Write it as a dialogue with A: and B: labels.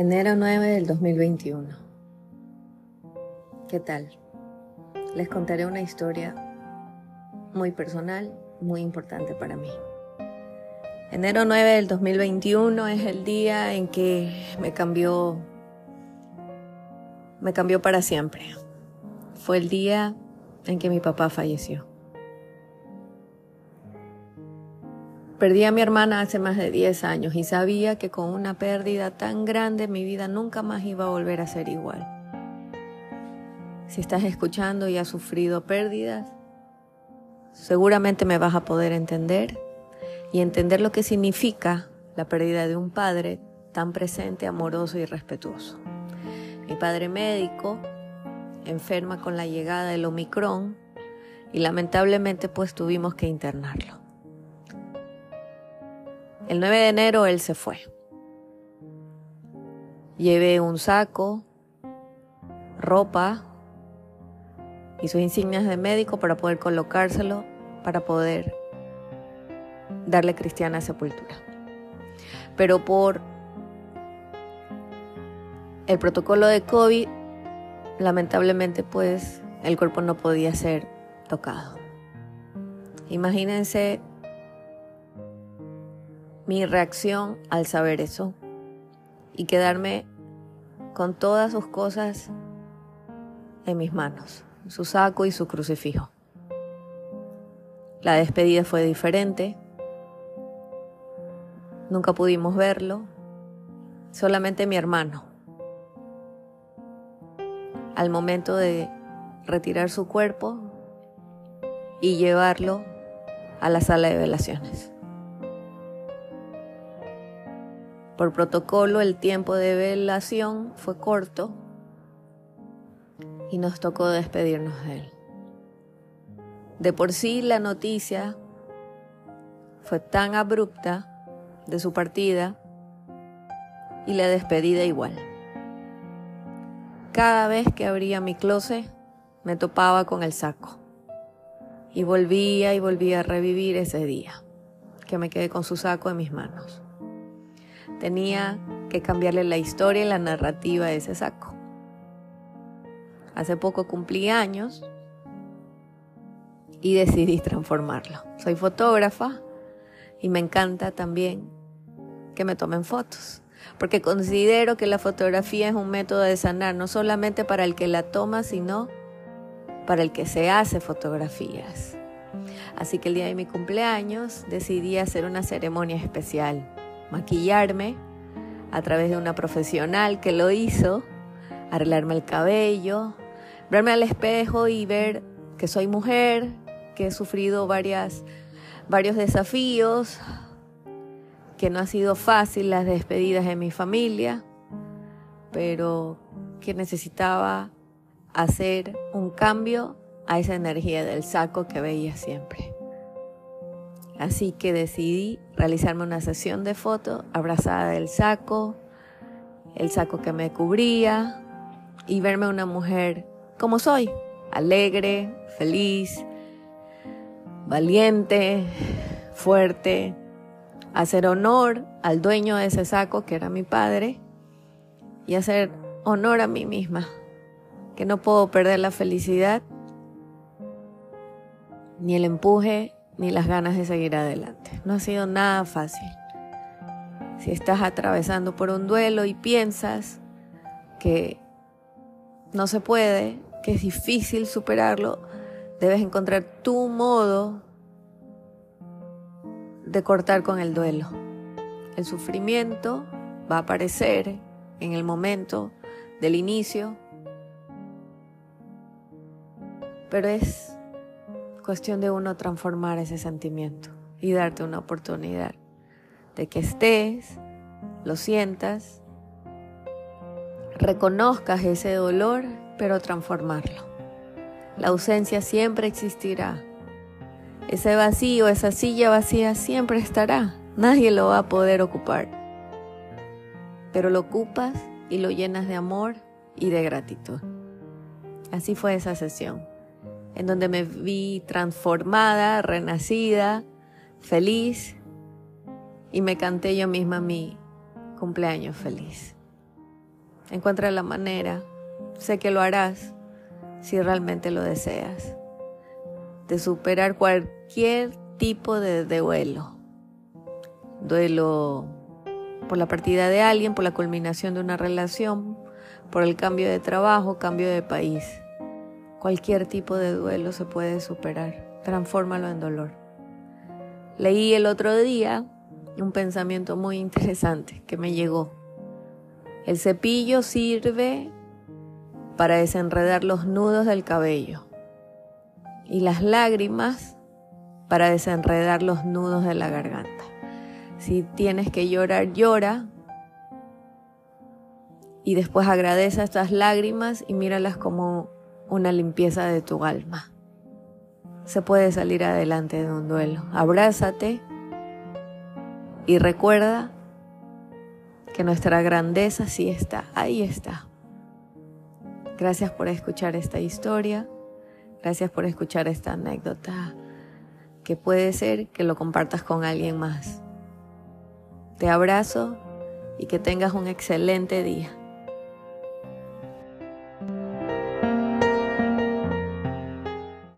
A: Enero 9 del 2021. ¿Qué tal? Les contaré una historia muy personal, muy importante para mí. Enero 9 del 2021 es el día en que me cambió me cambió para siempre. Fue el día en que mi papá falleció. Perdí a mi hermana hace más de 10 años y sabía que con una pérdida tan grande mi vida nunca más iba a volver a ser igual. Si estás escuchando y has sufrido pérdidas, seguramente me vas a poder entender y entender lo que significa la pérdida de un padre tan presente, amoroso y respetuoso. Mi padre médico enferma con la llegada del Omicron y lamentablemente pues tuvimos que internarlo. El 9 de enero él se fue. Llevé un saco, ropa y sus insignias de médico para poder colocárselo, para poder darle cristiana sepultura. Pero por el protocolo de COVID, lamentablemente pues el cuerpo no podía ser tocado. Imagínense mi reacción al saber eso y quedarme con todas sus cosas en mis manos, su saco y su crucifijo. La despedida fue diferente, nunca pudimos verlo, solamente mi hermano. Al momento de retirar su cuerpo y llevarlo a la sala de velaciones. Por protocolo el tiempo de velación fue corto y nos tocó despedirnos de él. De por sí la noticia fue tan abrupta de su partida y la despedida igual. Cada vez que abría mi closet me topaba con el saco y volvía y volvía a revivir ese día que me quedé con su saco en mis manos. Tenía que cambiarle la historia y la narrativa de ese saco. Hace poco cumplí años y decidí transformarlo. Soy fotógrafa y me encanta también que me tomen fotos, porque considero que la fotografía es un método de sanar, no solamente para el que la toma, sino para el que se hace fotografías. Así que el día de mi cumpleaños decidí hacer una ceremonia especial maquillarme a través de una profesional que lo hizo, arreglarme el cabello, verme al espejo y ver que soy mujer, que he sufrido varias, varios desafíos, que no ha sido fácil las despedidas de mi familia, pero que necesitaba hacer un cambio a esa energía del saco que veía siempre. Así que decidí realizarme una sesión de fotos abrazada del saco, el saco que me cubría y verme una mujer como soy, alegre, feliz, valiente, fuerte, hacer honor al dueño de ese saco que era mi padre y hacer honor a mí misma, que no puedo perder la felicidad ni el empuje ni las ganas de seguir adelante. No ha sido nada fácil. Si estás atravesando por un duelo y piensas que no se puede, que es difícil superarlo, debes encontrar tu modo de cortar con el duelo. El sufrimiento va a aparecer en el momento del inicio, pero es cuestión de uno transformar ese sentimiento y darte una oportunidad de que estés, lo sientas, reconozcas ese dolor, pero transformarlo. La ausencia siempre existirá. Ese vacío, esa silla vacía siempre estará. Nadie lo va a poder ocupar. Pero lo ocupas y lo llenas de amor y de gratitud. Así fue esa sesión en donde me vi transformada, renacida, feliz y me canté yo misma mi cumpleaños feliz. Encuentra la manera, sé que lo harás si realmente lo deseas, de superar cualquier tipo de duelo. Duelo por la partida de alguien, por la culminación de una relación, por el cambio de trabajo, cambio de país. Cualquier tipo de duelo se puede superar. Transfórmalo en dolor. Leí el otro día un pensamiento muy interesante que me llegó. El cepillo sirve para desenredar los nudos del cabello y las lágrimas para desenredar los nudos de la garganta. Si tienes que llorar, llora. Y después agradece estas lágrimas y míralas como una limpieza de tu alma. Se puede salir adelante de un duelo. Abrázate y recuerda que nuestra grandeza sí está, ahí está. Gracias por escuchar esta historia. Gracias por escuchar esta anécdota que puede ser que lo compartas con alguien más. Te abrazo y que tengas un excelente día.